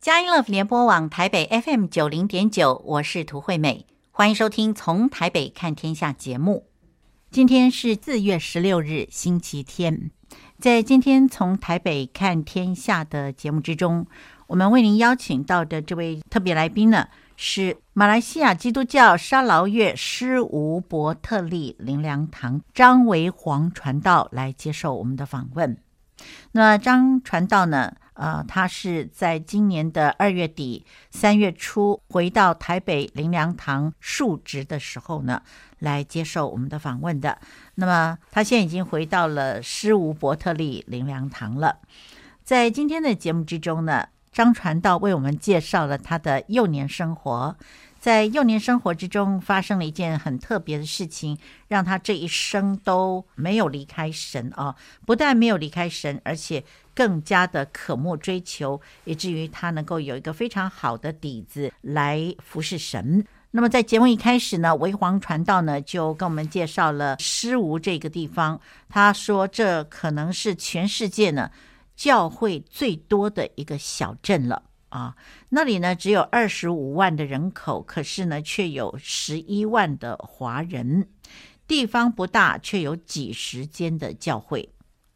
佳音乐联播网台北 FM 九零点九，我是涂惠美，欢迎收听《从台北看天下》节目。今天是四月十六日，星期天。在今天《从台北看天下》的节目之中，我们为您邀请到的这位特别来宾呢，是马来西亚基督教沙劳越施吴伯特利灵粮堂张维煌传道来接受我们的访问。那张传道呢，呃，他是在今年的二月底、三月初回到台北灵粮堂述职的时候呢，来接受我们的访问的。那么他现在已经回到了施无伯特利灵粮堂了。在今天的节目之中呢，张传道为我们介绍了他的幼年生活。在幼年生活之中，发生了一件很特别的事情，让他这一生都没有离开神啊！不但没有离开神，而且更加的渴慕追求，以至于他能够有一个非常好的底子来服侍神。那么，在节目一开始呢，维皇传道呢就跟我们介绍了施吴这个地方。他说，这可能是全世界呢教会最多的一个小镇了。啊，那里呢只有二十五万的人口，可是呢却有十一万的华人，地方不大，却有几十间的教会。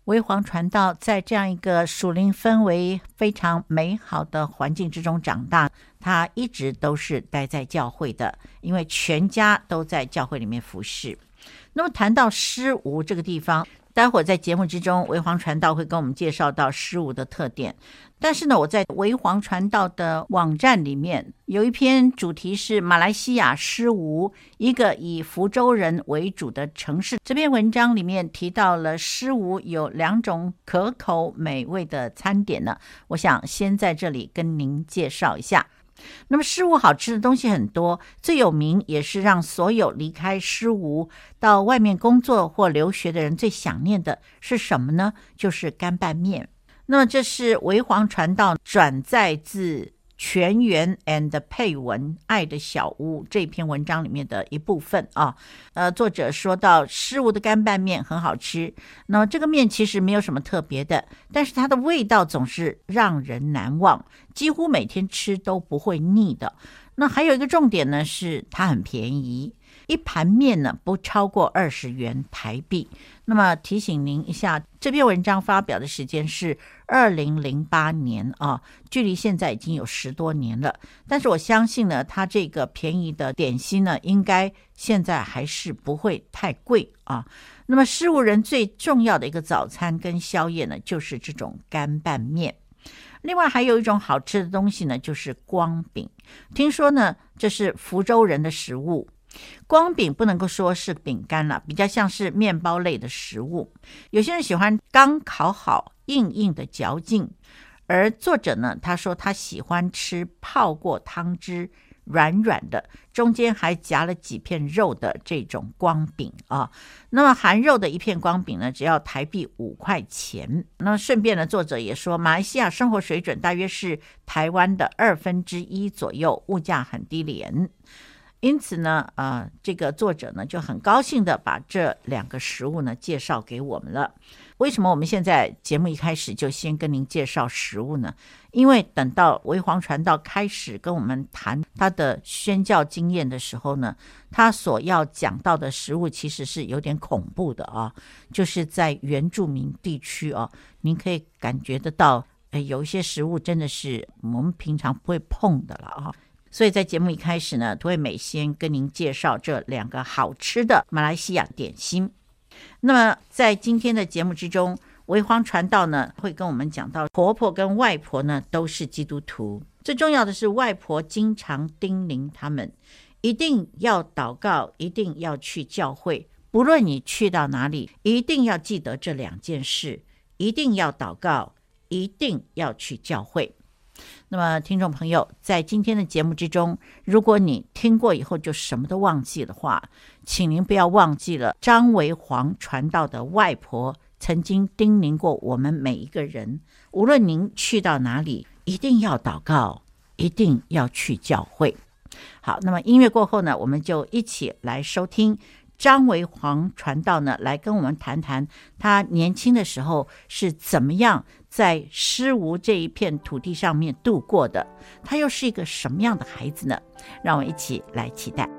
维煌传道在这样一个属灵氛围非常美好的环境之中长大，他一直都是待在教会的，因为全家都在教会里面服侍。那么谈到施无这个地方。待会儿在节目之中，维煌传道会跟我们介绍到施无的特点。但是呢，我在维皇传道的网站里面有一篇主题是马来西亚施吴，一个以福州人为主的城市。这篇文章里面提到了施吴有两种可口美味的餐点呢，我想先在这里跟您介绍一下。那么施吴好吃的东西很多，最有名也是让所有离开施吴到外面工作或留学的人最想念的是什么呢？就是干拌面。那么这是维黄传道转载自。全员 and 配文《爱的小屋》这篇文章里面的一部分啊，呃，作者说到施吴的干拌面很好吃，那么这个面其实没有什么特别的，但是它的味道总是让人难忘，几乎每天吃都不会腻的。那还有一个重点呢，是它很便宜。一盘面呢，不超过二十元台币。那么提醒您一下，这篇文章发表的时间是二零零八年啊，距离现在已经有十多年了。但是我相信呢，它这个便宜的点心呢，应该现在还是不会太贵啊。那么施吴人最重要的一个早餐跟宵夜呢，就是这种干拌面。另外还有一种好吃的东西呢，就是光饼。听说呢，这是福州人的食物。光饼不能够说是饼干了，比较像是面包类的食物。有些人喜欢刚烤好、硬硬的嚼劲，而作者呢，他说他喜欢吃泡过汤汁、软软的，中间还夹了几片肉的这种光饼啊。那么含肉的一片光饼呢，只要台币五块钱。那么顺便呢，作者也说，马来西亚生活水准大约是台湾的二分之一左右，物价很低廉。因此呢，呃，这个作者呢就很高兴的把这两个食物呢介绍给我们了。为什么我们现在节目一开始就先跟您介绍食物呢？因为等到维煌传道开始跟我们谈他的宣教经验的时候呢，他所要讲到的食物其实是有点恐怖的啊，就是在原住民地区啊，您可以感觉得到，呃，有一些食物真的是我们平常不会碰的了啊。所以在节目一开始呢，涂惠美先跟您介绍这两个好吃的马来西亚点心。那么在今天的节目之中，维煌传道呢会跟我们讲到，婆婆跟外婆呢都是基督徒，最重要的是外婆经常叮咛他们一定要祷告，一定要去教会，不论你去到哪里，一定要记得这两件事：一定要祷告，一定要去教会。那么，听众朋友，在今天的节目之中，如果你听过以后就什么都忘记的话，请您不要忘记了张维煌传道的外婆曾经叮咛过我们每一个人：无论您去到哪里，一定要祷告，一定要去教会。好，那么音乐过后呢，我们就一起来收听张维煌传道呢，来跟我们谈谈他年轻的时候是怎么样在诗吴这一片土地上面度过的，他又是一个什么样的孩子呢？让我一起来期待。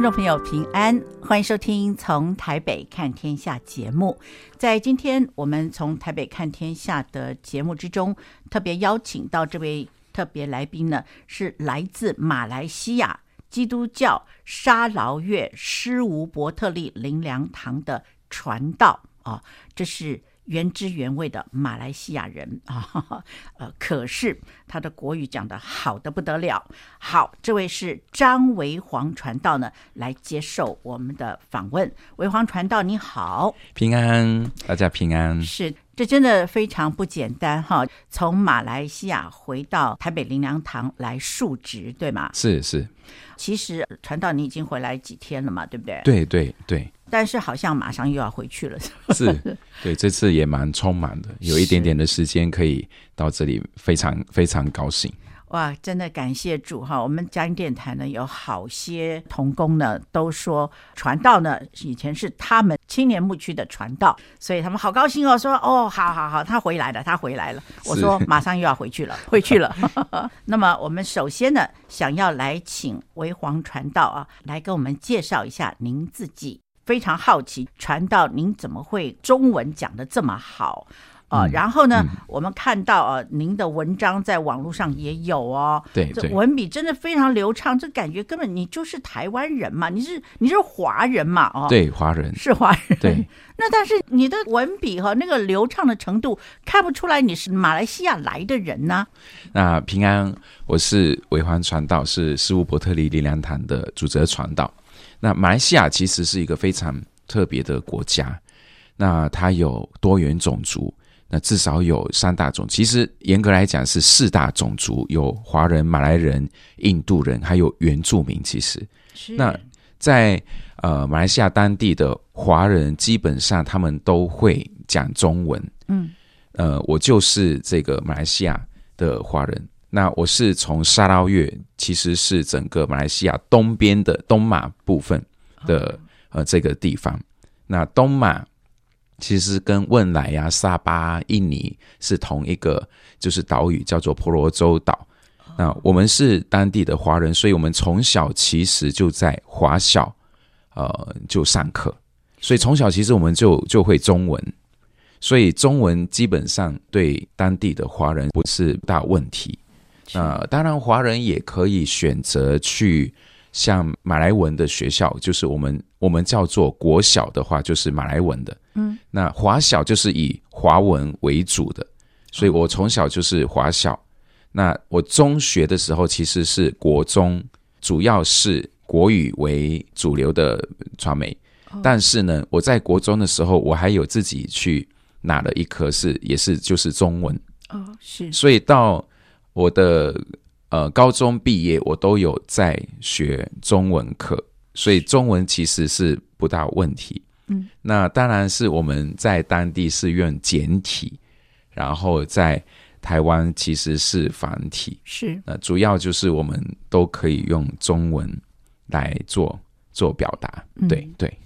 听众朋友平安，欢迎收听《从台北看天下》节目。在今天我们从台北看天下的节目之中，特别邀请到这位特别来宾呢，是来自马来西亚基督教沙劳越施无伯特利灵粮堂的传道啊，这是。原汁原味的马来西亚人 啊，呃，可是他的国语讲的好的不得了。好，这位是张维煌传道呢，来接受我们的访问。维煌传道，你好，平安，大家平安。是，这真的非常不简单哈，从马来西亚回到台北林良堂来述职，对吗？是是。其实传道，你已经回来几天了嘛，对不对？对对对。但是好像马上又要回去了，是，对，这次也蛮匆忙的，有一点点的时间可以到这里，非常非常高兴。哇，真的感谢主哈！我们嘉音电台呢有好些同工呢都说传道呢以前是他们青年牧区的传道，所以他们好高兴哦，说哦，好好好，他回来了，他回来了。我说马上又要回去了，回去了。那么我们首先呢想要来请维皇传道啊来跟我们介绍一下您自己。非常好奇，传道您怎么会中文讲的这么好啊？嗯、然后呢，嗯、我们看到啊，您的文章在网络上也有哦。对，这文笔真的非常流畅，这感觉根本你就是台湾人嘛，你是你是华人嘛？哦，对，华人是华人。对，那但是你的文笔和那个流畅的程度，看不出来你是马来西亚来的人呢。那平安，我是维环传道，是诗吴伯特利灵粮堂的主责传道。那马来西亚其实是一个非常特别的国家，那它有多元种族，那至少有三大种，其实严格来讲是四大种族，有华人、马来人、印度人，还有原住民。其实，是那在呃马来西亚当地的华人，基本上他们都会讲中文。嗯，呃，我就是这个马来西亚的华人。那我是从沙捞越，其实是整个马来西亚东边的东马部分的呃这个地方。那东马其实跟汶莱呀、沙巴、印尼是同一个，就是岛屿叫做婆罗洲岛。那我们是当地的华人，所以我们从小其实就在华小呃就上课，所以从小其实我们就就会中文，所以中文基本上对当地的华人不是大问题。呃，当然，华人也可以选择去像马来文的学校，就是我们我们叫做国小的话，就是马来文的。嗯，那华小就是以华文为主的，所以我从小就是华小。那我中学的时候其实是国中，主要是国语为主流的传媒。但是呢，我在国中的时候，我还有自己去拿了一科是，也是就是中文。哦，是，所以到。我的呃高中毕业，我都有在学中文课，所以中文其实是不大问题。嗯，那当然是我们在当地是用简体，然后在台湾其实是繁体。是，那主要就是我们都可以用中文来做做表达。对、嗯、对，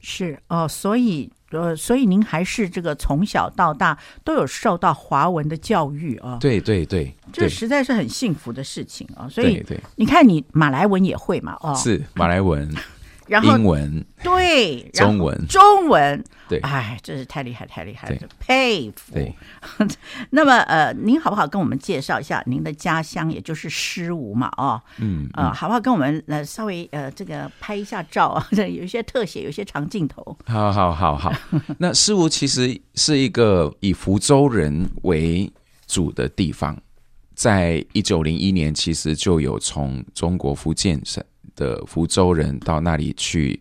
是哦，所以。呃，所以您还是这个从小到大都有受到华文的教育啊？对对对，这实在是很幸福的事情啊！所以，对对，你看你马来文也会嘛？哦，是马来文。然后英文对，中文中文对，哎，真是太厉害太厉害了，佩服。对，那么呃，您好不好跟我们介绍一下您的家乡，也就是诗吴嘛？哦，嗯，呃，好不好跟我们呃稍微呃这个拍一下照啊？有一些特写，有一些长镜头。好好好好，那诗吴其实是一个以福州人为主的地方，在一九零一年其实就有从中国福建省。的福州人到那里去，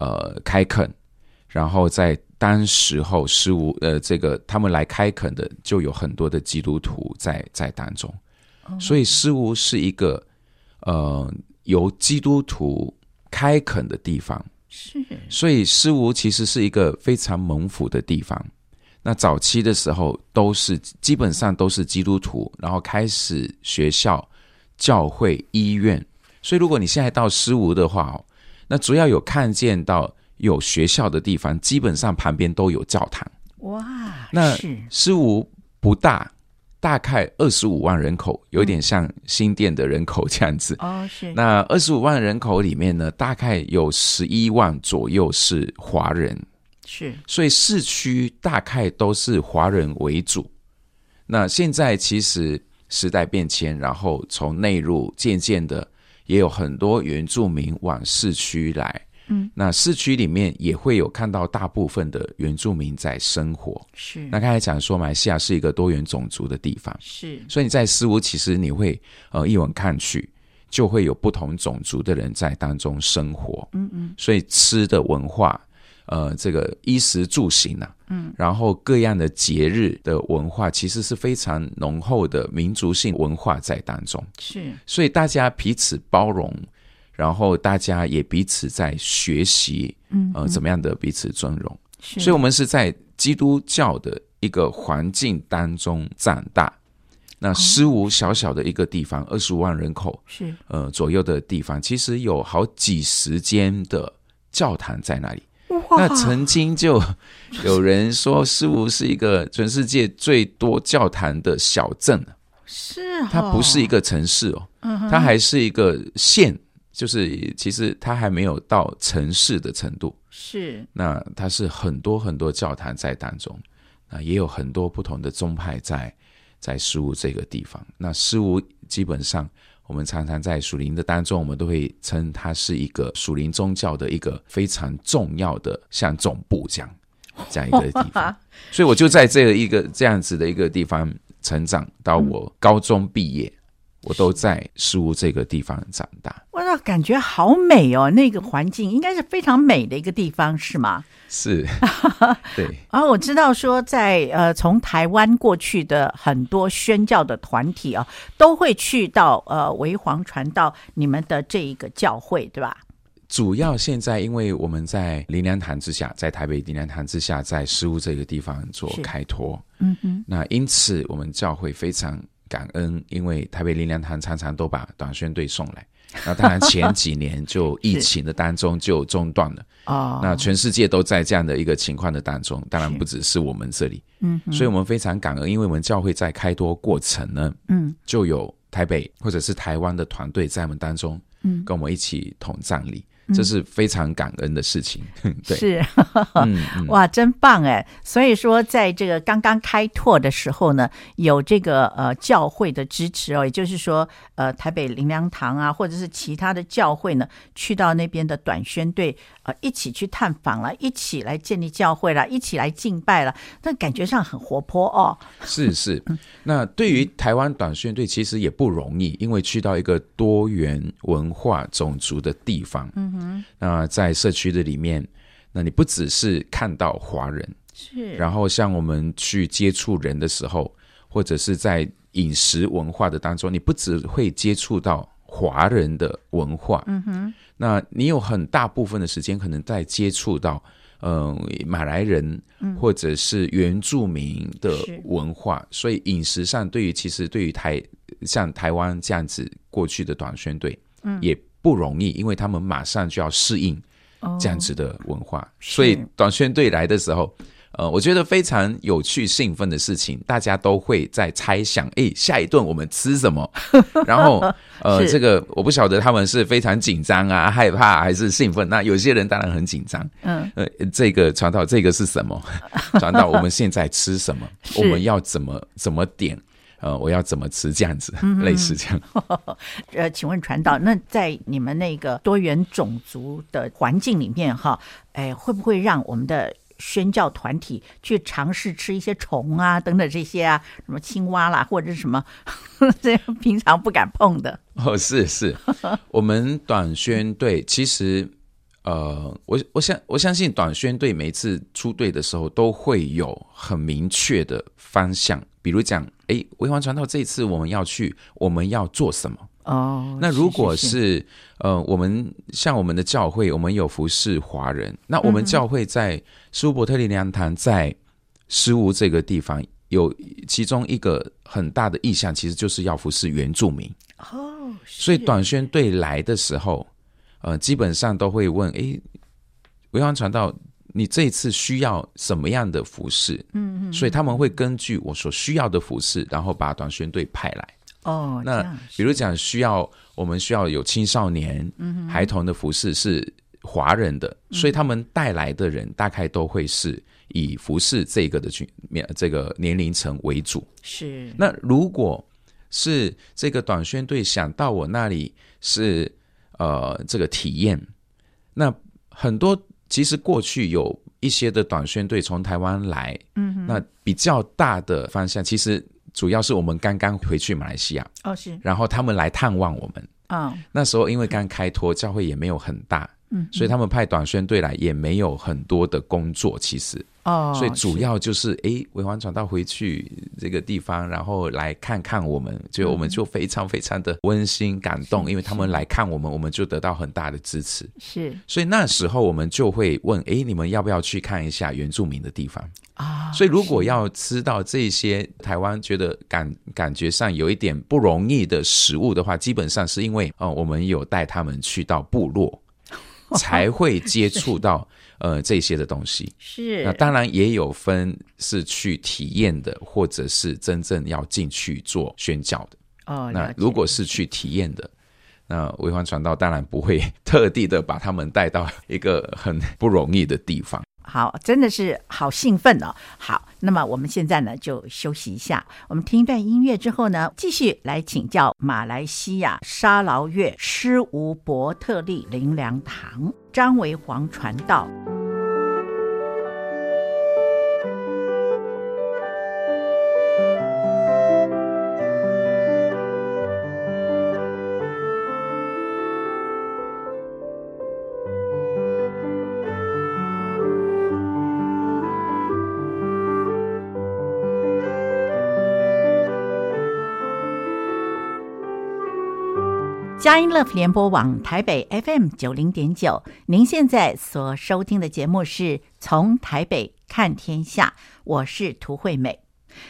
呃，开垦，然后在当时候师无呃，这个他们来开垦的就有很多的基督徒在在当中，所以师无是一个呃由基督徒开垦的地方，是，所以师无其实是一个非常蒙福的地方。那早期的时候都是基本上都是基督徒，然后开始学校、教会、医院。所以如果你现在到师无的话哦，那主要有看见到有学校的地方，基本上旁边都有教堂。哇，那师无不大，大概二十五万人口，有点像新店的人口这样子。哦，是。那二十五万人口里面呢，大概有十一万左右是华人。是，所以市区大概都是华人为主。那现在其实时代变迁，然后从内陆渐渐的也有很多原住民往市区来。嗯，那市区里面也会有看到大部分的原住民在生活。是，那刚才讲说，马来西亚是一个多元种族的地方。是，所以你在斯屋，其实你会呃一眼看去，就会有不同种族的人在当中生活。嗯嗯，所以吃的文化。呃，这个衣食住行呐、啊，嗯，然后各样的节日的文化，其实是非常浓厚的民族性文化在当中。是，所以大家彼此包容，然后大家也彼此在学习，嗯，呃，怎么样的彼此尊重。是，所以我们是在基督教的一个环境当中长大。那师吴小小的一个地方，二十五万人口，是，呃，左右的地方，其实有好几十间的教堂在那里。那曾经就有人说，师吴是一个全世界最多教堂的小镇，是，它不是一个城市哦，它还是一个县，就是其实它还没有到城市的程度。是，那它是很多很多教堂在当中，那，也有很多不同的宗派在在师吴这个地方。那师吴基本上。我们常常在属灵的当中，我们都会称它是一个属灵宗教的一个非常重要的像总部这样这样一个地方。所以我就在这个一个这样子的一个地方成长，到我高中毕业，我都在师吴这个地方长大。哇，感觉好美哦！那个环境应该是非常美的一个地方，是吗？是，对。然后我知道说在，在呃，从台湾过去的很多宣教的团体啊，都会去到呃，为黄传道你们的这一个教会，对吧？主要现在因为我们在林良堂之下，在台北林良堂之下，在师吴这个地方做开拓，嗯哼。那因此我们教会非常感恩，因为台北灵粮堂常常都把短宣队送来。那当然，前几年就疫情的当中就中断了哦。那全世界都在这样的一个情况的当中，当然不只是我们这里。嗯，所以我们非常感恩，因为我们教会在开多过程呢，嗯，就有台北或者是台湾的团队在我们当中，嗯，跟我们一起同葬礼。这是非常感恩的事情，对，是，哇，真棒哎！所以说，在这个刚刚开拓的时候呢，有这个呃教会的支持哦，也就是说，呃，台北灵粮堂啊，或者是其他的教会呢，去到那边的短宣队，呃，一起去探访了，一起来建立教会了，一起来敬拜了，那感觉上很活泼哦。是是，那对于台湾短宣队其实也不容易，因为去到一个多元文化种族的地方，嗯。嗯，那在社区的里面，那你不只是看到华人，是，然后像我们去接触人的时候，或者是在饮食文化的当中，你不只会接触到华人的文化，嗯哼，那你有很大部分的时间可能在接触到，嗯、呃，马来人或者是原住民的文化，所以饮食上对于其实对于台像台湾这样子过去的短宣队，嗯，也。不容易，因为他们马上就要适应这样子的文化，哦、所以短宣队来的时候，呃，我觉得非常有趣、兴奋的事情，大家都会在猜想，哎，下一顿我们吃什么？然后，呃，这个我不晓得他们是非常紧张啊、害怕还是兴奋。那有些人当然很紧张，嗯，呃，这个传导，这个是什么？传导，我们现在吃什么？我们要怎么怎么点？呃，我要怎么吃这样子，嗯、类似这样。呃，请问传道，那在你们那个多元种族的环境里面，哈，哎，会不会让我们的宣教团体去尝试吃一些虫啊，等等这些啊，什么青蛙啦，或者是什么 这平常不敢碰的。哦，是是，我们短宣队其实，呃，我我相我相信短宣队每次出队的时候都会有很明确的方向，比如讲，哎，微黄传道这一次我们要去，我们要做什么？哦，那如果是，呃，我们像我们的教会，我们有服侍华人，那我们教会在施乌伯特利灵粮堂在施乌这个地方有其中一个很大的意向，其实就是要服侍原住民。哦，所以短宣队来的时候，呃，基本上都会问：哎，微黄传道，你这一次需要什么样的服饰？嗯嗯，所以他们会根据我所需要的服饰，然后把短宣队派来。哦，那比如讲需要我们需要有青少年、嗯孩童的服饰是华人的，嗯、所以他们带来的人大概都会是以服饰这个的群面这个年龄层为主。是。那如果是这个短宣队想到我那里是呃这个体验，那很多其实过去有一些的短宣队从台湾来，嗯哼，那比较大的方向其实。主要是我们刚刚回去马来西亚哦，是，然后他们来探望我们，哦，那时候因为刚开拓，教会也没有很大，嗯，所以他们派短宣队来也没有很多的工作，其实。哦，所以主要就是哎，微黄传道回去这个地方，然后来看看我们，就我们就非常非常的温馨感动，因为他们来看我们，我们就得到很大的支持。是，所以那时候我们就会问，哎，你们要不要去看一下原住民的地方啊？所以如果要吃到这些台湾觉得感感觉上有一点不容易的食物的话，基本上是因为哦，我们有带他们去到部落，才会接触到。呃，这些的东西是，那当然也有分是去体验的，或者是真正要进去做宣教的。哦，那如果是去体验的，那微黄传道当然不会特地的把他们带到一个很不容易的地方。好，真的是好兴奋哦！好，那么我们现在呢就休息一下，我们听一段音乐之后呢，继续来请教马来西亚沙劳越施吴伯特利灵粮堂张维煌传道。佳音乐福联播网台北 FM 九零点九，您现在所收听的节目是从台北看天下，我是涂惠美。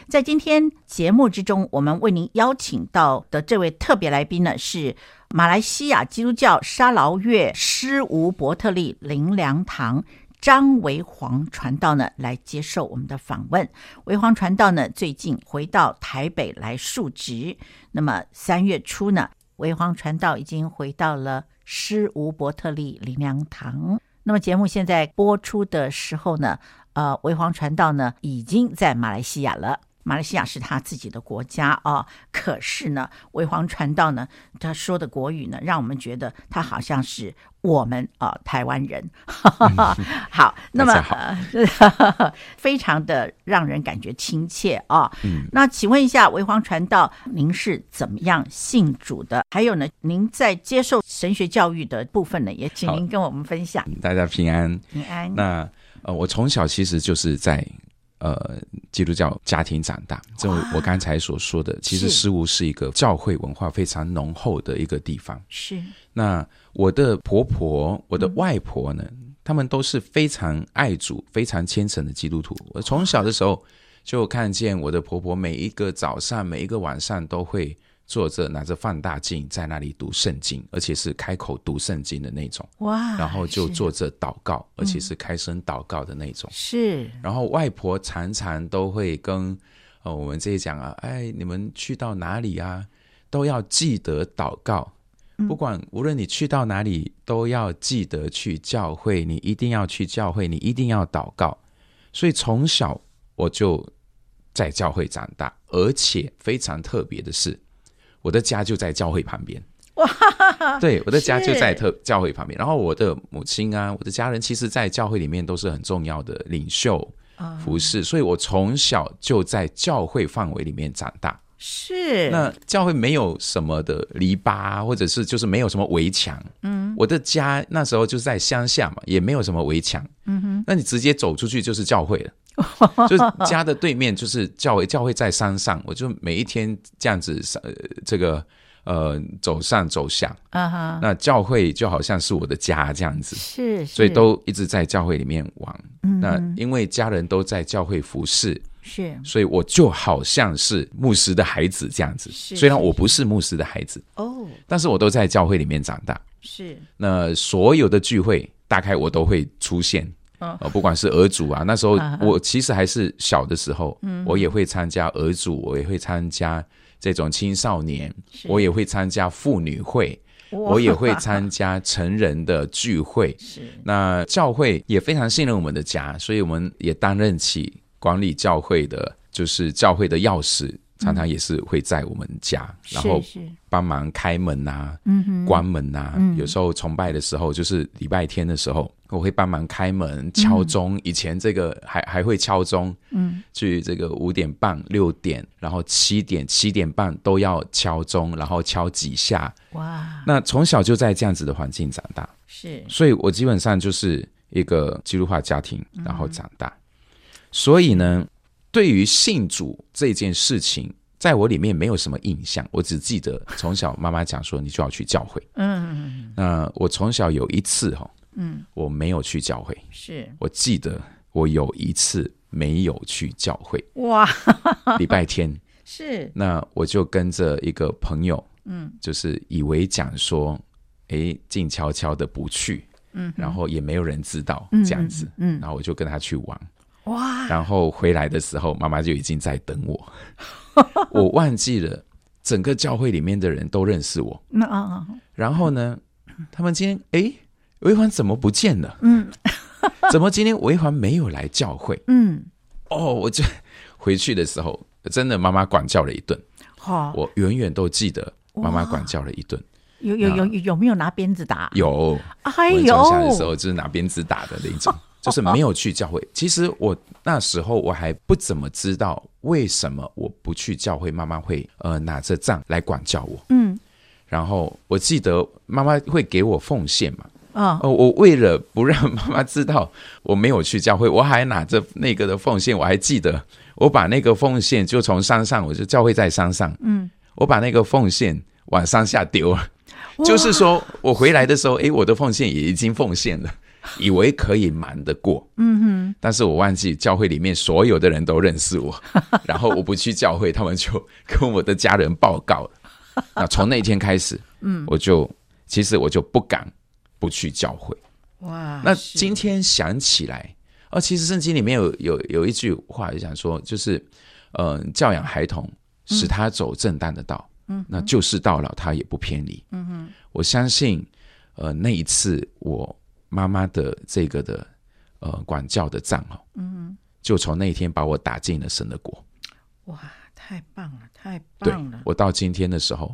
在今天节目之中，我们为您邀请到的这位特别来宾呢，是马来西亚基督教沙劳越施吴伯特利灵粮堂张维煌传道呢，来接受我们的访问。维煌传道呢，最近回到台北来述职，那么三月初呢，维皇传道已经回到了施吴伯特利灵粮堂。那么节目现在播出的时候呢，呃，维皇传道呢已经在马来西亚了。马来西亚是他自己的国家啊、哦，可是呢，微黄传道呢，他说的国语呢，让我们觉得他好像是我们啊、呃、台湾人。嗯、好，那么好 非常的让人感觉亲切啊。哦嗯、那请问一下，微黄传道，您是怎么样信主的？还有呢，您在接受神学教育的部分呢，也请您跟我们分享。大家平安，平安。那呃，我从小其实就是在。呃，基督教家庭长大，正如我刚才所说的，其实施吴是一个教会文化非常浓厚的一个地方。是。那我的婆婆、我的外婆呢，嗯、他们都是非常爱主、非常虔诚的基督徒。我从小的时候就看见我的婆婆每一个早上、每一个晚上都会。坐着拿着放大镜在那里读圣经，而且是开口读圣经的那种。哇！然后就坐着祷告，而且是开声祷告的那种。是。然后外婆常常都会跟呃我们这些讲啊，哎，你们去到哪里啊，都要记得祷告。不管无论你去到哪里，都要记得去教会。你一定要去教会，你一定要祷告。所以从小我就在教会长大，而且非常特别的是。我的家就在教会旁边，哇！对，我的家就在特教会旁边。然后我的母亲啊，我的家人，其实，在教会里面都是很重要的领袖、服饰，所以我从小就在教会范围里面长大。是。那教会没有什么的篱笆，或者是就是没有什么围墙。嗯，我的家那时候就是在乡下嘛，也没有什么围墙。嗯哼，那你直接走出去就是教会了。就是家的对面就是教会，教会在山上，我就每一天这样子上，这个呃走上走下，啊哈，那教会就好像是我的家这样子，是，所以都一直在教会里面玩。嗯那因为家人都在教会服侍，是，所以我就好像是牧师的孩子这样子。虽然我不是牧师的孩子哦，但是我都在教会里面长大。是，那所有的聚会大概我都会出现。呃，不管是儿主啊，那时候我其实还是小的时候，嗯，我也会参加儿主，我也会参加这种青少年，我也会参加妇女会，我也会参加成人的聚会。是，那教会也非常信任我们的家，所以我们也担任起管理教会的，就是教会的钥匙。常常也是会在我们家，嗯、然后帮忙开门啊，关门啊。嗯、有时候崇拜的时候，就是礼拜天的时候，我会帮忙开门、敲钟。嗯、以前这个还还会敲钟，嗯，去这个五点半、六点，然后七点、七点半都要敲钟，然后敲几下。哇！那从小就在这样子的环境长大，是，所以我基本上就是一个基督化家庭，然后长大。嗯、所以呢。对于信主这件事情，在我里面没有什么印象，我只记得从小妈妈讲说，你就要去教会。嗯，那我从小有一次哈，嗯，我没有去教会，是。我记得我有一次没有去教会。哇，礼拜天。是，那我就跟着一个朋友，嗯，就是以为讲说，哎，静悄悄的不去，嗯，然后也没有人知道这样子，嗯，然后我就跟他去玩。哇！然后回来的时候，妈妈就已经在等我。我忘记了，整个教会里面的人都认识我。那啊，然后呢，他们今天哎，维环怎么不见了？嗯，怎么今天维环没有来教会？嗯，哦，我就回去的时候，真的妈妈管教了一顿。好，我远远都记得妈妈管教了一顿。有有有有没有拿鞭子打？有，哎呦，的时候就是拿鞭子打的那种。就是没有去教会。其实我那时候我还不怎么知道为什么我不去教会，妈妈会呃拿着杖来管教我。嗯，然后我记得妈妈会给我奉献嘛。啊，呃，我为了不让妈妈知道我没有去教会，我还拿着那个的奉献。我还记得我把那个奉献就从山上，我就教会在山上。嗯，我把那个奉献往山下丢了，就是说我回来的时候，诶，我的奉献也已经奉献了。以为可以瞒得过，嗯哼，但是我忘记教会里面所有的人都认识我，然后我不去教会，他们就跟我的家人报告了。那从那天开始，嗯，我就其实我就不敢不去教会。哇，那今天想起来，哦，其实圣经里面有有有一句话就想说，就是，呃，教养孩童，使他走正当的道，嗯，那就是到老他也不偏离。嗯哼，我相信，呃，那一次我。妈妈的这个的呃管教的杖哦，嗯，就从那一天把我打进了神的国。哇，太棒了，太棒了！我到今天的时候，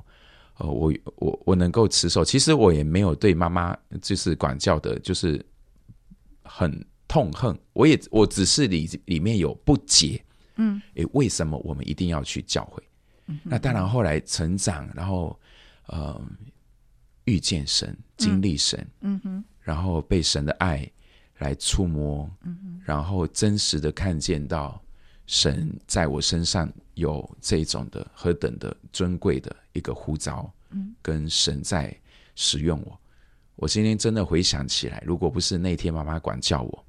呃，我我我能够持守，其实我也没有对妈妈就是管教的，就是很痛恨。我也我只是里里面有不解，嗯，诶，为什么我们一定要去教会？嗯，那当然后来成长，然后呃遇见神，经历神，嗯，嗯哼。然后被神的爱来触摸，嗯、然后真实的看见到神在我身上有这种的何等的尊贵的一个呼召，嗯、跟神在使用我。我今天真的回想起来，如果不是那天妈妈管教我，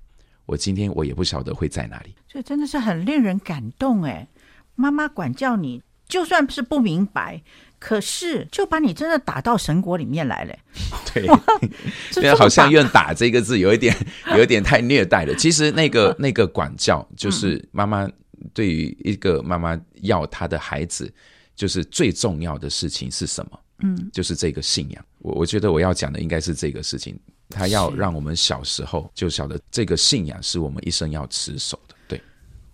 我今天我也不晓得会在哪里。这真的是很令人感动哎！妈妈管教你，就算是不明白。可是，就把你真的打到神国里面来了。对，因为好像用“打”这个字有一点，有一点太虐待了。其实，那个那个管教，就是妈妈对于一个妈妈要她的孩子，就是最重要的事情是什么？嗯，就是这个信仰。我我觉得我要讲的应该是这个事情，他要让我们小时候就晓得这个信仰是我们一生要持守的。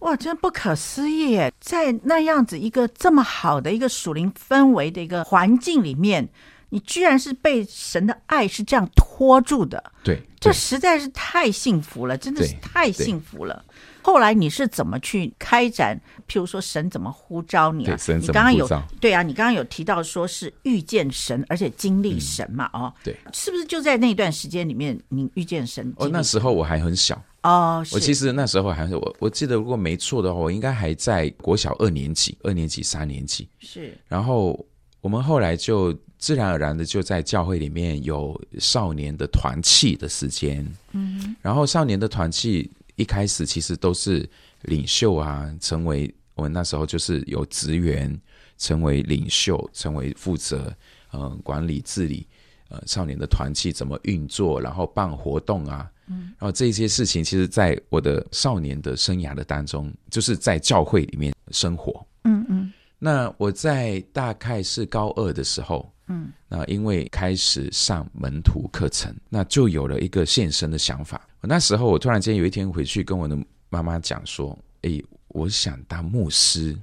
哇，真不可思议！在那样子一个这么好的一个属灵氛围的一个环境里面，你居然是被神的爱是这样拖住的。对，这实在是太幸福了，真的是太幸福了。后来你是怎么去开展？譬如说，神怎么呼召你啊？神怎么呼召？你刚刚有对啊，你刚刚有提到说是遇见神，而且经历神嘛？嗯、哦，对，是不是就在那段时间里面，你遇见神？哦，那时候我还很小哦，我其实那时候还是我，我记得如果没错的话，我应该还在国小二年级、二年级、三年级。是，然后我们后来就自然而然的就在教会里面有少年的团契的时间。嗯，然后少年的团契。一开始其实都是领袖啊，成为我们那时候就是有职员，成为领袖，成为负责呃管理治理呃少年的团契怎么运作，然后办活动啊，嗯，然后这些事情，其实在我的少年的生涯的当中，就是在教会里面生活，嗯嗯。那我在大概是高二的时候，嗯，那因为开始上门徒课程，那就有了一个献身的想法。那时候我突然间有一天回去跟我的妈妈讲说：“哎，我想当牧师。”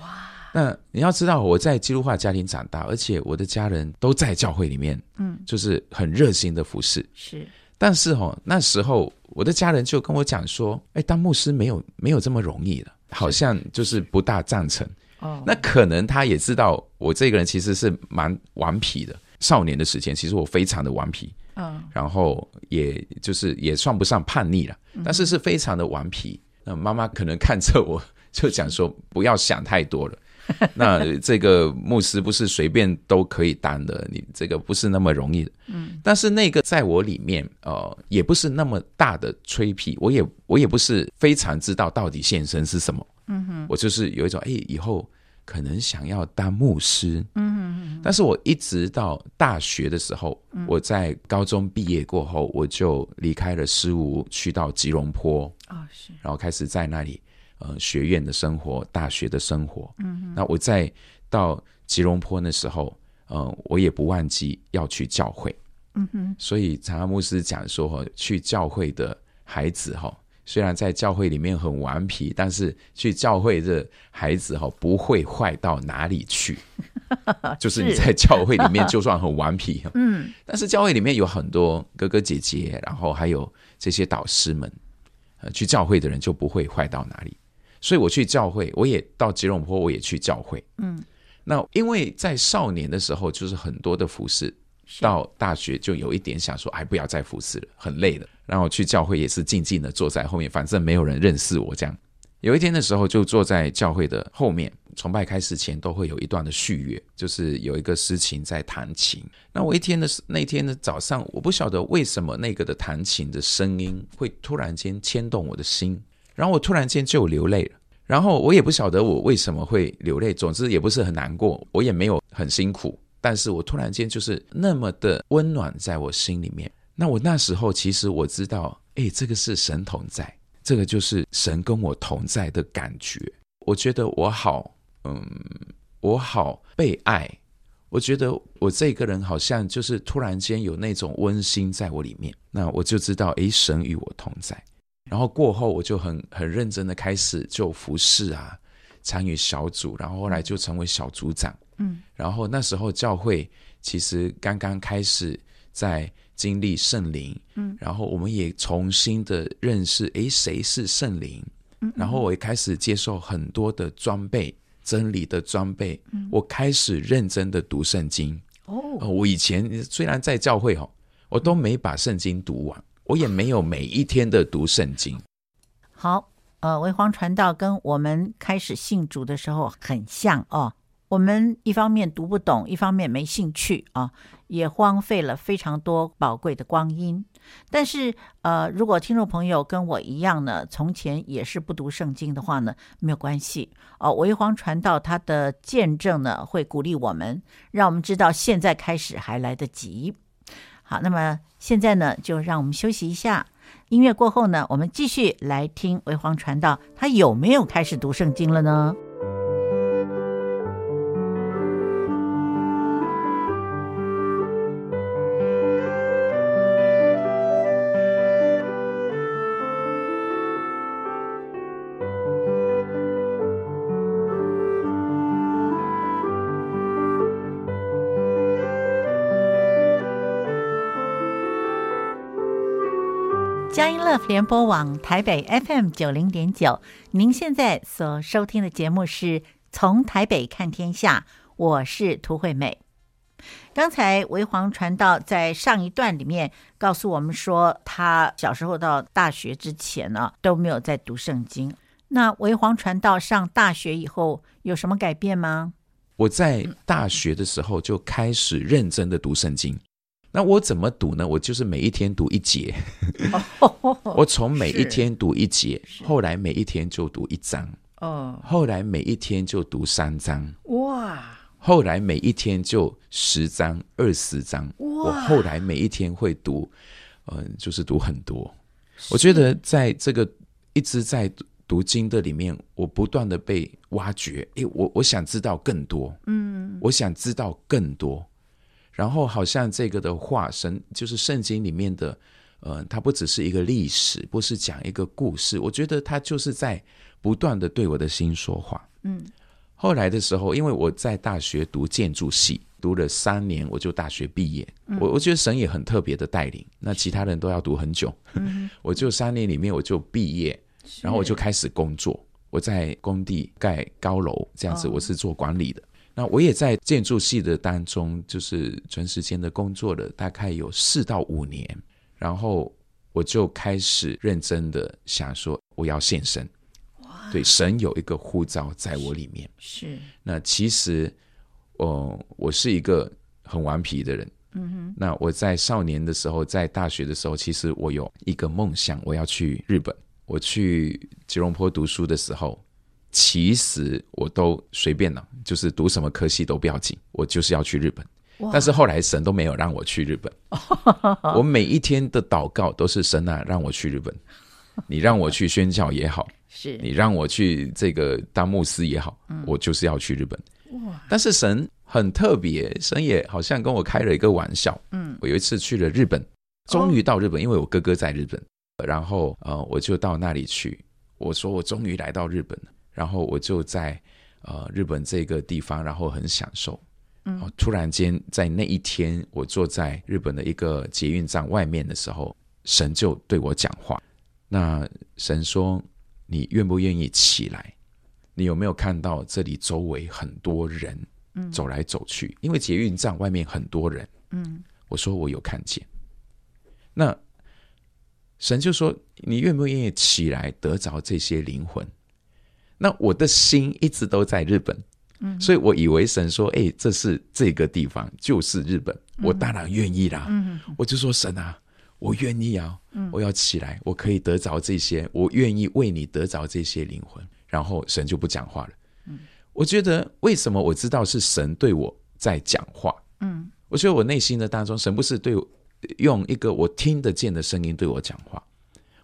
哇！那你要知道我在基督化家庭长大，而且我的家人都在教会里面，嗯，就是很热心的服侍。是，但是哦，那时候我的家人就跟我讲说：“哎，当牧师没有没有这么容易的，好像就是不大赞成。”哦，那可能他也知道我这个人其实是蛮顽皮的。少年的时间，其实我非常的顽皮。嗯，然后也就是也算不上叛逆了，但是是非常的顽皮。那妈妈可能看着我就讲说，不要想太多了。那这个牧师不是随便都可以当的，你这个不是那么容易的。嗯，但是那个在我里面，呃，也不是那么大的吹皮，我也我也不是非常知道到底献身是什么。嗯哼，我就是有一种，哎，以后。可能想要当牧师，嗯嗯，但是我一直到大学的时候，嗯、我在高中毕业过后，我就离开了师吴，去到吉隆坡，哦，是，然后开始在那里，呃，学院的生活，大学的生活，嗯，那我在到吉隆坡的时候，呃，我也不忘记要去教会，嗯哼，所以查拉牧师讲说，去教会的孩子，哈。虽然在教会里面很顽皮，但是去教会的孩子哈不会坏到哪里去。就是你在教会里面就算很顽皮，嗯，但是教会里面有很多哥哥姐姐，然后还有这些导师们，呃，去教会的人就不会坏到哪里。所以我去教会，我也到吉隆坡，我也去教会，嗯。那因为在少年的时候，就是很多的服侍。到大学就有一点想说，哎，不要再服侍了，很累了。然后去教会也是静静的坐在后面，反正没有人认识我。这样，有一天的时候，就坐在教会的后面。崇拜开始前都会有一段的序乐，就是有一个诗琴在弹琴。那我一天的那天的早上，我不晓得为什么那个的弹琴的声音会突然间牵动我的心，然后我突然间就流泪了。然后我也不晓得我为什么会流泪，总之也不是很难过，我也没有很辛苦。但是我突然间就是那么的温暖在我心里面。那我那时候其实我知道，哎，这个是神同在，这个就是神跟我同在的感觉。我觉得我好，嗯，我好被爱。我觉得我这个人好像就是突然间有那种温馨在我里面。那我就知道，哎，神与我同在。然后过后我就很很认真的开始就服侍啊，参与小组，然后后来就成为小组长。嗯，然后那时候教会其实刚刚开始在经历圣灵，嗯，然后我们也重新的认识，诶，谁是圣灵？嗯，然后我也开始接受很多的装备，真理的装备，嗯，我开始认真的读圣经。哦，我以前虽然在教会哈，我都没把圣经读完，我也没有每一天的读圣经。好，呃，为黄传道跟我们开始信主的时候很像哦。我们一方面读不懂，一方面没兴趣啊，也荒废了非常多宝贵的光阴。但是，呃，如果听众朋友跟我一样呢，从前也是不读圣经的话呢，没有关系哦。为黄传道他的见证呢，会鼓励我们，让我们知道现在开始还来得及。好，那么现在呢，就让我们休息一下。音乐过后呢，我们继续来听为皇传道他有没有开始读圣经了呢？联播网台北 FM 九零点九，您现在所收听的节目是从台北看天下，我是涂惠美。刚才惟黄传道在上一段里面告诉我们说，他小时候到大学之前呢都没有在读圣经。那惟黄传道上大学以后有什么改变吗？我在大学的时候就开始认真的读圣经。那我怎么读呢？我就是每一天读一节。我从每一天读一节，后来每一天就读一章。哦，后来每一天就读三章。哇！后来每一天就十章、二十章。我后来每一天会读，嗯、呃，就是读很多。我觉得在这个一直在读经的里面，我不断的被挖掘。诶，我我想知道更多。嗯，我想知道更多。然后好像这个的话，神就是圣经里面的，呃，它不只是一个历史，不是讲一个故事。我觉得它就是在不断的对我的心说话。嗯。后来的时候，因为我在大学读建筑系，读了三年，我就大学毕业。嗯、我我觉得神也很特别的带领。那其他人都要读很久，嗯、我就三年里面我就毕业，然后我就开始工作。我在工地盖高楼，这样子，我是做管理的。哦、那我也在建筑系的当中，就是全时间的工作了，大概有四到五年。然后我就开始认真的想说，我要献身。对，神有一个呼召在我里面，是，是那其实，哦，我是一个很顽皮的人，嗯哼。那我在少年的时候，在大学的时候，其实我有一个梦想，我要去日本。我去吉隆坡读书的时候，其实我都随便了，就是读什么科系都不要紧，我就是要去日本。但是后来神都没有让我去日本，我每一天的祷告都是神啊，让我去日本，你让我去宣教也好。是你让我去这个当牧师也好，嗯、我就是要去日本。哇！但是神很特别，神也好像跟我开了一个玩笑。嗯，我有一次去了日本，终于到日本，哦、因为我哥哥在日本，然后呃，我就到那里去。我说我终于来到日本了，然后我就在呃日本这个地方，然后很享受。嗯，突然间在那一天，我坐在日本的一个捷运站外面的时候，神就对我讲话。那神说。你愿不愿意起来？你有没有看到这里周围很多人走来走去？嗯、因为捷运站外面很多人。嗯，我说我有看见。那神就说：“你愿不愿意起来得着这些灵魂？”那我的心一直都在日本，嗯，所以我以为神说：“哎，这是这个地方，就是日本。”我当然愿意啦。嗯，我就说：“神啊。”我愿意啊，我要起来，我可以得着这些，我愿意为你得着这些灵魂。然后神就不讲话了。嗯，我觉得为什么我知道是神对我在讲话？嗯，我觉得我内心的当中，神不是对我用一个我听得见的声音对我讲话，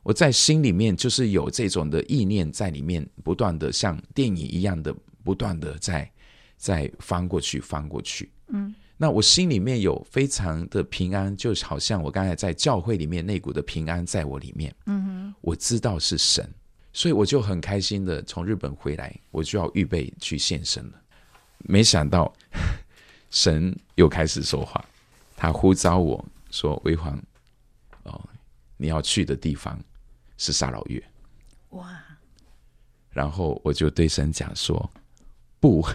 我在心里面就是有这种的意念在里面，不断的像电影一样的不断的在在翻过去翻过去。嗯。那我心里面有非常的平安，就好像我刚才在教会里面那股的平安在我里面。嗯哼，我知道是神，所以我就很开心的从日本回来，我就要预备去献身了。没想到神又开始说话，他呼召我说：“微黄，哦，你要去的地方是沙老月。”哇！然后我就对神讲说：“不，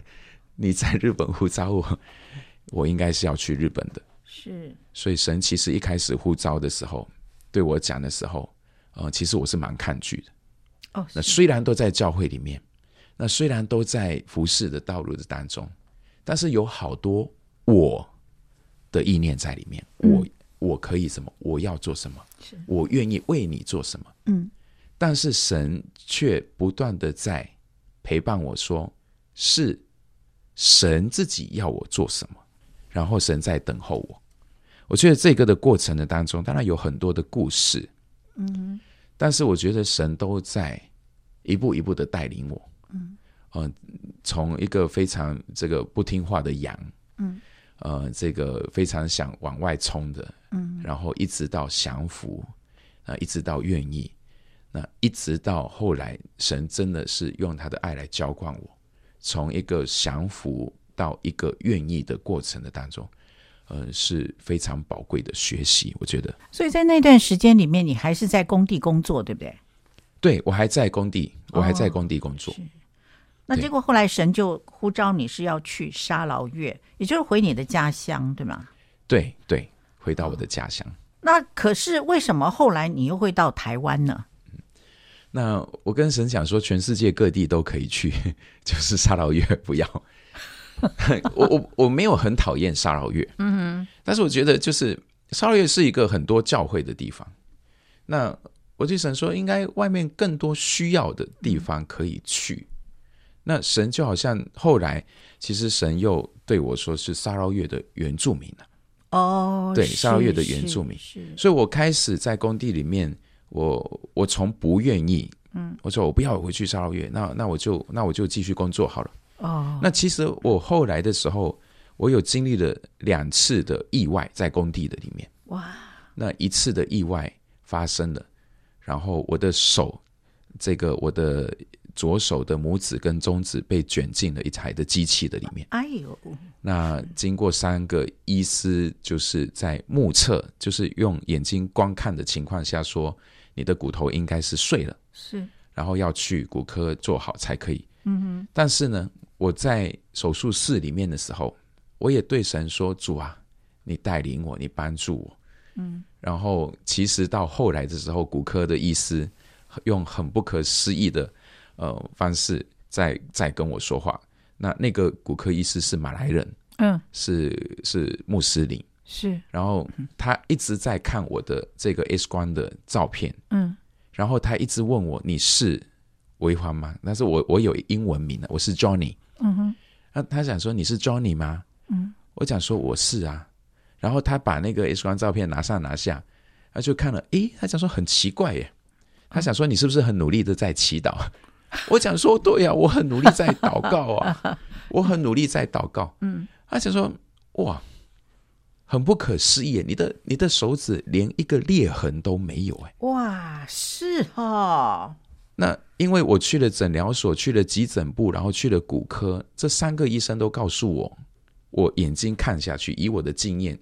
你在日本呼召我。”我应该是要去日本的，是，所以神其实一开始呼召的时候，对我讲的时候，呃，其实我是蛮抗拒的。哦，那虽然都在教会里面，那虽然都在服侍的道路的当中，但是有好多我的意念在里面。嗯、我我可以什么？我要做什么？我愿意为你做什么？嗯，但是神却不断的在陪伴我说，是神自己要我做什么。然后神在等候我，我觉得这个的过程的当中，当然有很多的故事，嗯，但是我觉得神都在一步一步的带领我，嗯，呃，从一个非常这个不听话的羊，嗯，呃，这个非常想往外冲的，嗯，然后一直到降服，啊，一直到愿意，那一直到后来，神真的是用他的爱来浇灌我，从一个降服。到一个愿意的过程的当中，呃，是非常宝贵的学习。我觉得，所以在那段时间里面，你还是在工地工作，对不对？对，我还在工地，我还在工地工作。哦、那结果后来神就呼召你是要去沙劳越，也就是回你的家乡，对吗？对对，回到我的家乡。哦、那可是为什么后来你又会到台湾呢？那我跟神讲说，全世界各地都可以去，就是沙劳越不要。我我我没有很讨厌沙劳越，嗯哼，但是我觉得就是沙劳越是一个很多教会的地方。那我就想说，应该外面更多需要的地方可以去。那神就好像后来，其实神又对我说是沙捞越的原住民了。哦，对，沙捞越的原住民，所以我开始在工地里面。我我从不愿意，嗯，我说我不要回去沙捞越，那那我就那我就继续工作好了。哦，那其实我后来的时候，我有经历了两次的意外在工地的里面。哇，那一次的意外发生了，然后我的手，这个我的左手的拇指跟中指被卷进了一台的机器的里面。哎呦，那经过三个医师就是在目测，就是用眼睛观看的情况下说。你的骨头应该是碎了，是，然后要去骨科做好才可以。嗯哼。但是呢，我在手术室里面的时候，我也对神说：“主啊，你带领我，你帮助我。”嗯。然后，其实到后来的时候，骨科的医师用很不可思议的呃方式在在跟我说话。那那个骨科医师是马来人，嗯，是是穆斯林。是，然后他一直在看我的这个 X 光的照片，嗯，然后他一直问我，你是维环吗？但是我我有英文名的，我是 Johnny，嗯哼，那他想说你是 Johnny 吗？嗯，我讲说我是啊，然后他把那个 X 光照片拿上拿下，他就看了，诶，他讲说很奇怪耶，他想说你是不是很努力的在祈祷？我讲说对呀，我很努力在祷告啊，我很努力在祷告，嗯，他想说哇。很不可思议，你的你的手指连一个裂痕都没有哎！哇，是哈、哦。那因为我去了诊疗所，去了急诊部，然后去了骨科，这三个医生都告诉我，我眼睛看下去，以我的经验，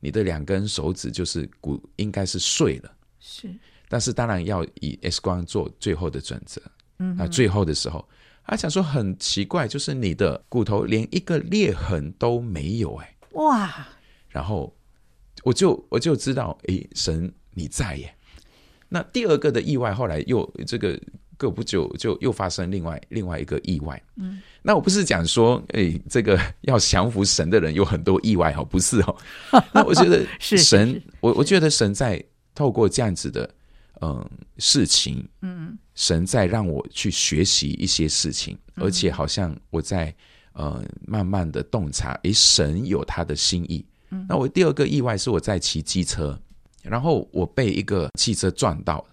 你的两根手指就是骨应该是碎了。是，但是当然要以 X 光做最后的准则。嗯，那最后的时候，他想说很奇怪，就是你的骨头连一个裂痕都没有哎！哇。然后我就我就知道，哎，神你在耶。那第二个的意外，后来又这个过不久就又发生另外另外一个意外。嗯，那我不是讲说，哎，这个要降服神的人有很多意外哦，不是哦。那我觉得神，我我觉得神在透过这样子的嗯、呃、事情，嗯，神在让我去学习一些事情，而且好像我在呃慢慢的洞察，诶，神有他的心意。嗯那我第二个意外是我在骑机车，然后我被一个汽车撞到，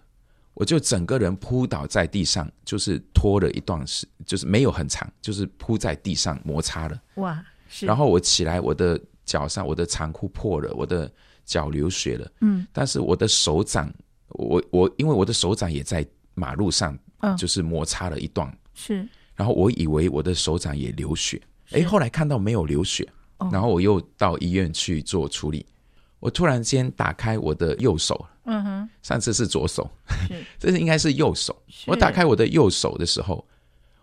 我就整个人扑倒在地上，就是拖了一段时，就是没有很长，就是扑在地上摩擦了。哇！是。然后我起来，我的脚上我的长裤破了，我的脚流血了。嗯。但是我的手掌，我我因为我的手掌也在马路上，就是摩擦了一段。是。然后我以为我的手掌也流血，哎，后来看到没有流血。然后我又到医院去做处理，我突然间打开我的右手，嗯哼，上次是左手，这是应该是右手。我打开我的右手的时候，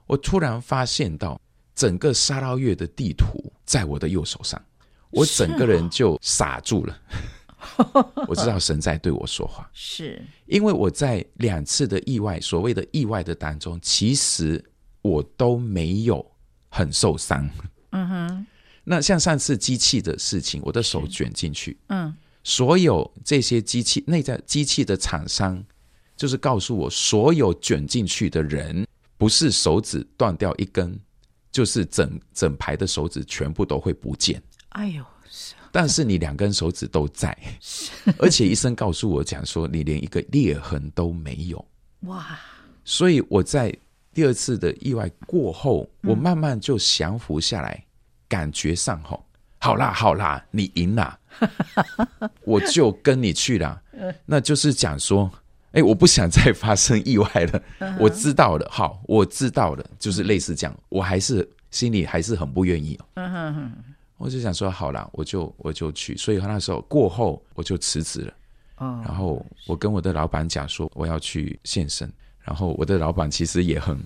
我突然发现到整个沙捞越的地图在我的右手上，我整个人就傻住了。我知道神在对我说话，是因为我在两次的意外，所谓的意外的当中，其实我都没有很受伤。嗯哼。那像上次机器的事情，我的手卷进去，嗯，所有这些机器内在机器的厂商，就是告诉我，所有卷进去的人，不是手指断掉一根，就是整整排的手指全部都会不见。哎呦，是，但是你两根手指都在，而且医生告诉我讲说，你连一个裂痕都没有。哇，所以我在第二次的意外过后，我慢慢就降服下来。感觉上吼，好啦好啦，你赢啦，我就跟你去啦。那就是讲说，哎，我不想再发生意外了。我知道了，好，我知道了，就是类似这样，我还是心里还是很不愿意。我就想说好了，我就我就去。所以那时候过后我就辞职了。哦，然后我跟我的老板讲说我要去献身，然后我的老板其实也很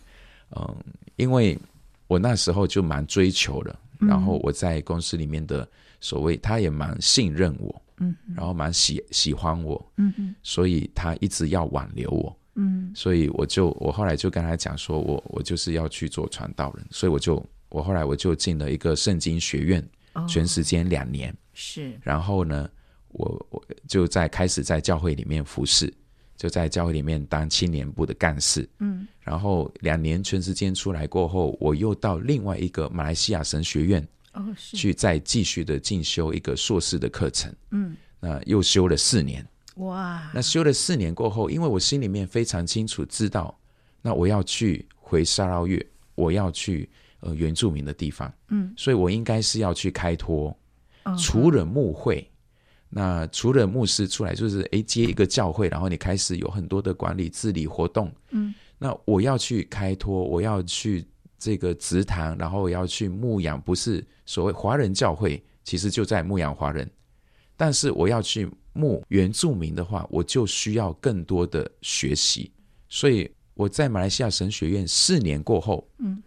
嗯，因为我那时候就蛮追求的，然后我在公司里面的所谓他也蛮信任我，嗯，然后蛮喜喜欢我，嗯，所以他一直要挽留我，嗯，所以我就我后来就跟他讲说我我就是要去做传道人，所以我就我后来我就进了一个圣经学院，全时间两年，是，然后呢，我我就在开始在教会里面服侍。就在教会里面当青年部的干事，嗯，然后两年全时间出来过后，我又到另外一个马来西亚神学院，哦，是，去再继续的进修一个硕士的课程，嗯，那又修了四年，哇，那修了四年过后，因为我心里面非常清楚知道，那我要去回沙捞越，我要去呃原住民的地方，嗯，所以我应该是要去开拓，哦，除了牧会。那除了牧师出来，就是诶接一个教会，然后你开始有很多的管理治理活动。嗯，那我要去开拓，我要去这个职堂，然后我要去牧养，不是所谓华人教会，其实就在牧养华人。但是我要去牧原住民的话，我就需要更多的学习。所以我在马来西亚神学院四年过后，嗯，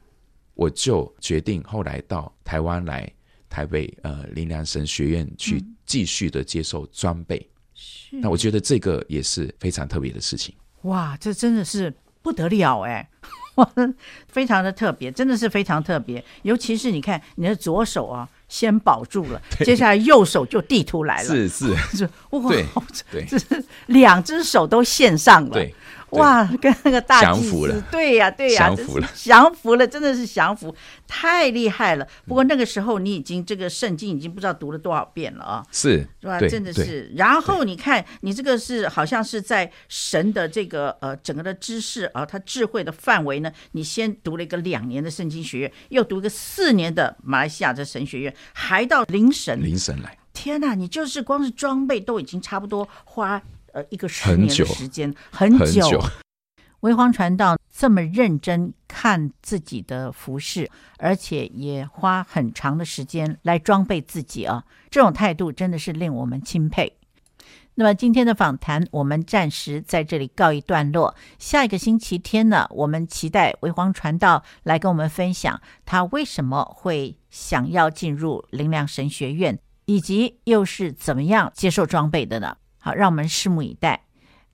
我就决定后来到台湾来。台北呃林良神学院去继续的接受装备，是那我觉得这个也是非常特别的事情。哇，这真的是不得了哎，哇，非常的特别，真的是非常特别。尤其是你看你的左手啊，先保住了，接下来右手就地图来了，是是 是，哇，对对，这是两只手都献上了，对。哇，跟那个大祭司，对呀，对呀，降服了，降服了，真的是降服，太厉害了。不过那个时候你已经这个圣经已经不知道读了多少遍了啊，是，是吧？真的是。然后你看，你这个是好像是在神的这个呃整个的知识啊，他智慧的范围呢，你先读了一个两年的圣经学院，又读一个四年的马来西亚的神学院，还到灵神，灵神来。天呐，你就是光是装备都已经差不多花。呃，一个十年的时间，很久。很久。微黄传道这么认真看自己的服饰，而且也花很长的时间来装备自己啊，这种态度真的是令我们钦佩。那么今天的访谈我们暂时在这里告一段落。下一个星期天呢，我们期待微黄传道来跟我们分享他为什么会想要进入灵粮神学院，以及又是怎么样接受装备的呢？让我们拭目以待。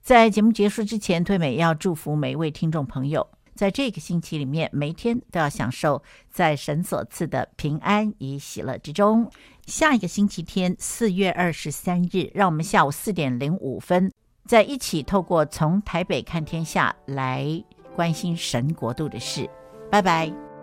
在节目结束之前，推美要祝福每一位听众朋友，在这个星期里面，每天都要享受在神所赐的平安与喜乐之中。下一个星期天，四月二十三日，让我们下午四点零五分，再一起透过从台北看天下来关心神国度的事。拜拜。